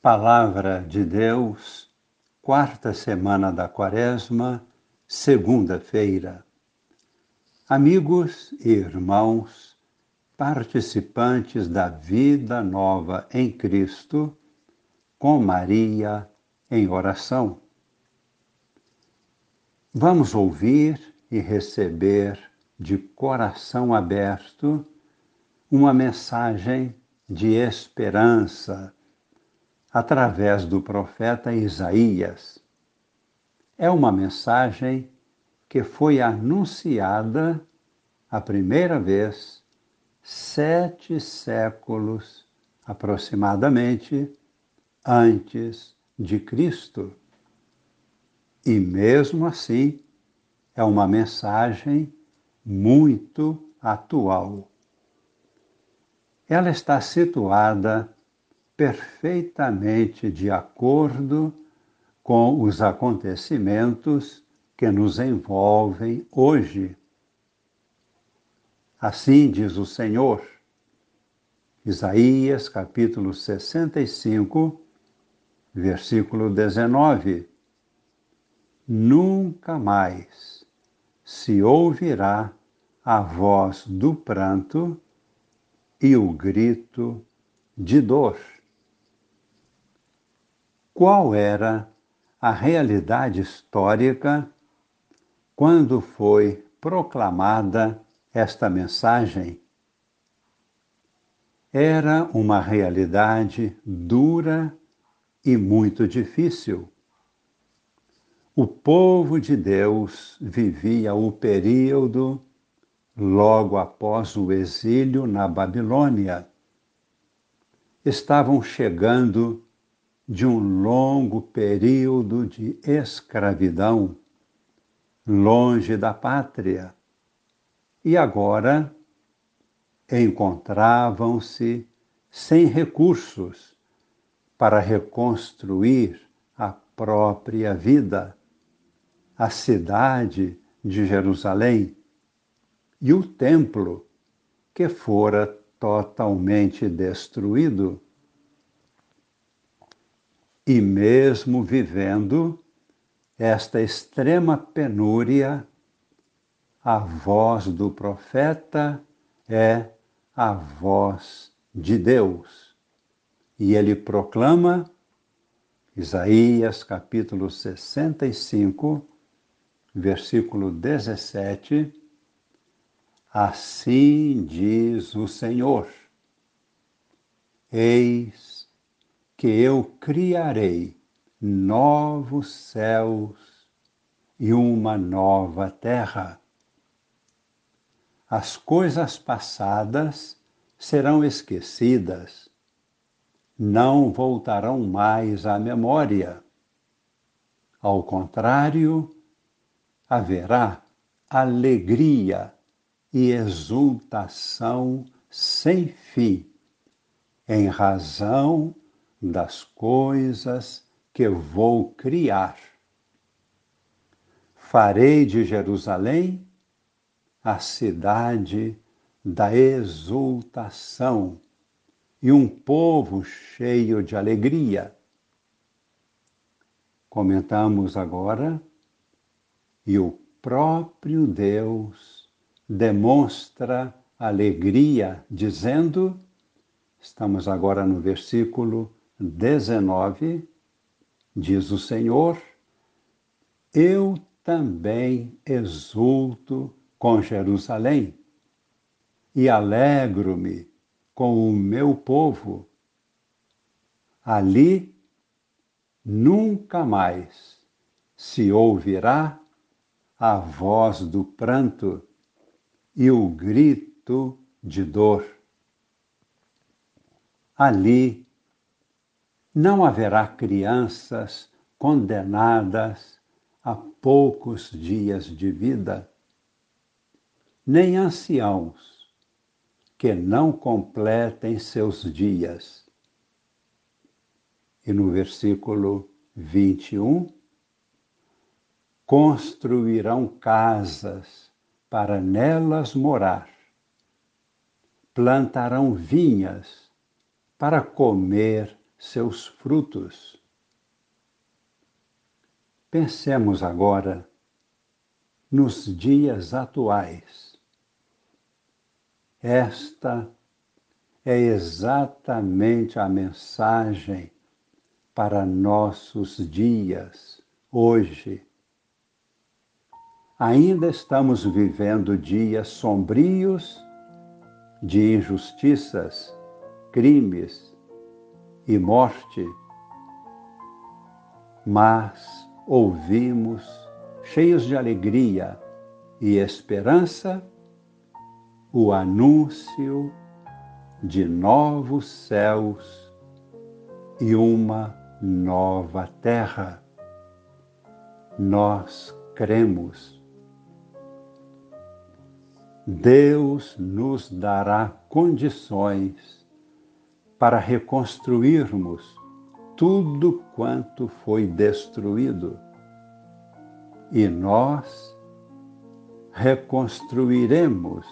Palavra de Deus, quarta semana da Quaresma, segunda-feira. Amigos e irmãos, participantes da vida nova em Cristo, com Maria em oração. Vamos ouvir e receber de coração aberto uma mensagem de esperança através do profeta Isaías. É uma mensagem que foi anunciada a primeira vez sete séculos aproximadamente antes de Cristo. E mesmo assim, é uma mensagem muito atual. Ela está situada perfeitamente de acordo com os acontecimentos que nos envolvem hoje. Assim diz o Senhor, Isaías capítulo 65, versículo 19: Nunca mais se ouvirá a voz do pranto e o grito de dor qual era a realidade histórica quando foi proclamada esta mensagem. Era uma realidade dura e muito difícil. O povo de Deus vivia o período logo após o exílio na Babilônia. Estavam chegando de um longo período de escravidão, longe da pátria, e agora encontravam-se sem recursos para reconstruir a própria vida, a cidade de Jerusalém e o templo que fora totalmente destruído e mesmo vivendo esta extrema penúria, a voz do profeta é a voz de Deus. E ele proclama, Isaías capítulo 65, versículo 17, Assim diz o Senhor: Eis que eu criarei novos céus e uma nova terra. As coisas passadas serão esquecidas, não voltarão mais à memória. Ao contrário, haverá alegria e exultação sem fim, em razão das coisas que vou criar. Farei de Jerusalém a cidade da exultação e um povo cheio de alegria. Comentamos agora, e o próprio Deus demonstra alegria, dizendo, estamos agora no versículo 19, diz o Senhor: Eu também exulto com Jerusalém e alegro-me com o meu povo. Ali nunca mais se ouvirá a voz do pranto e o grito de dor. Ali não haverá crianças condenadas a poucos dias de vida, nem anciãos que não completem seus dias. E no versículo 21, construirão casas para nelas morar, plantarão vinhas para comer seus frutos. Pensemos agora nos dias atuais. Esta é exatamente a mensagem para nossos dias, hoje. Ainda estamos vivendo dias sombrios de injustiças, crimes e morte, mas ouvimos, cheios de alegria e esperança, o anúncio de novos céus e uma nova terra. Nós cremos Deus nos dará condições para reconstruirmos tudo quanto foi destruído. E nós reconstruiremos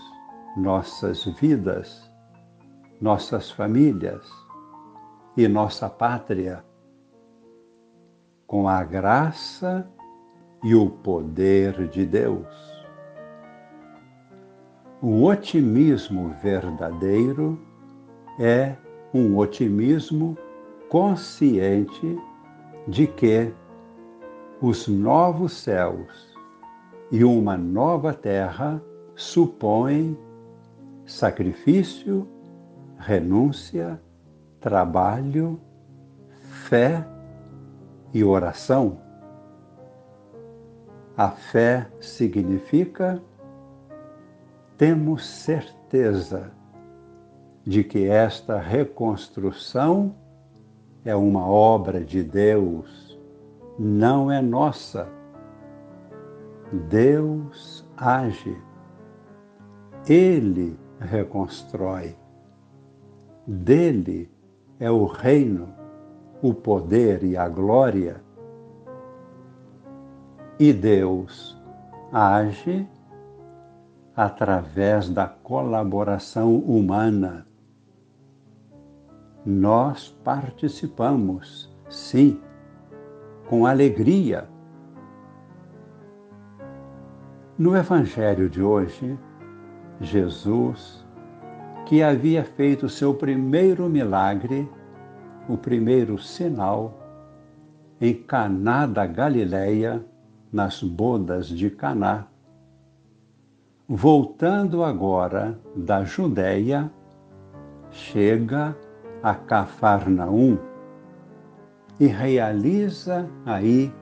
nossas vidas, nossas famílias e nossa pátria com a graça e o poder de Deus. O otimismo verdadeiro é um otimismo consciente de que os novos céus e uma nova terra supõem sacrifício, renúncia, trabalho, fé e oração. A fé significa temos certeza de que esta reconstrução é uma obra de Deus, não é nossa. Deus age, Ele reconstrói. Dele é o reino, o poder e a glória. E Deus age através da colaboração humana. Nós participamos, sim, com alegria. No Evangelho de hoje, Jesus, que havia feito seu primeiro milagre, o primeiro sinal, em Caná da Galileia, nas bodas de Caná, voltando agora da Judéia, chega a Cafarnaum e realiza aí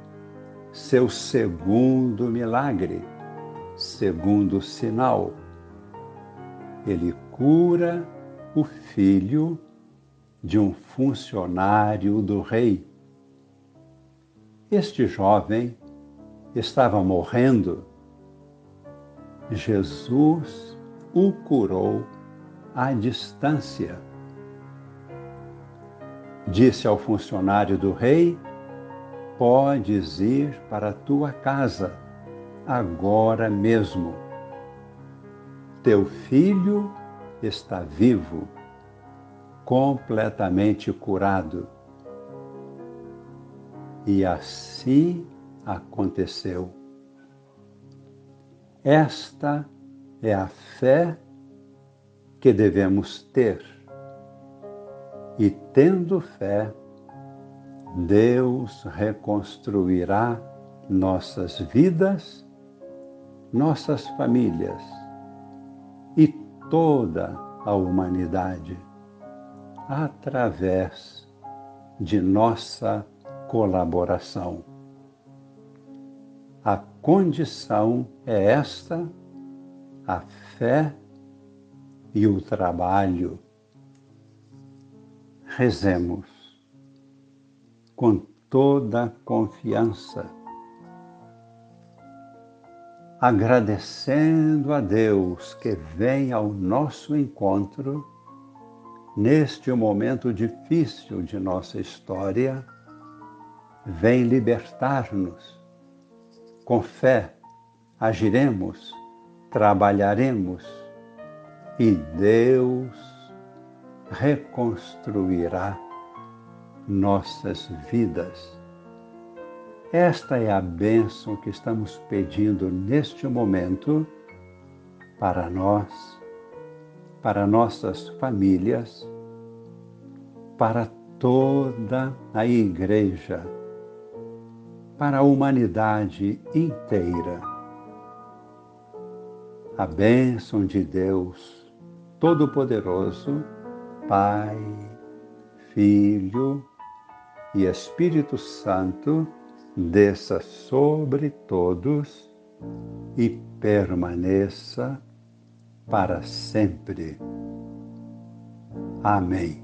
seu segundo milagre, segundo sinal. Ele cura o filho de um funcionário do rei. Este jovem estava morrendo Jesus o curou à distância. Disse ao funcionário do rei: Podes ir para a tua casa, agora mesmo. Teu filho está vivo, completamente curado. E assim aconteceu. Esta é a fé que devemos ter. E tendo fé, Deus reconstruirá nossas vidas, nossas famílias e toda a humanidade através de nossa colaboração. A condição é esta: a fé e o trabalho. Rezemos com toda confiança, agradecendo a Deus que vem ao nosso encontro neste momento difícil de nossa história, vem libertar-nos. Com fé, agiremos, trabalharemos e Deus reconstruirá nossas vidas. Esta é a bênção que estamos pedindo neste momento para nós, para nossas famílias, para toda a Igreja, para a humanidade inteira. A bênção de Deus Todo-Poderoso, Pai, Filho e Espírito Santo, desça sobre todos e permaneça para sempre. Amém.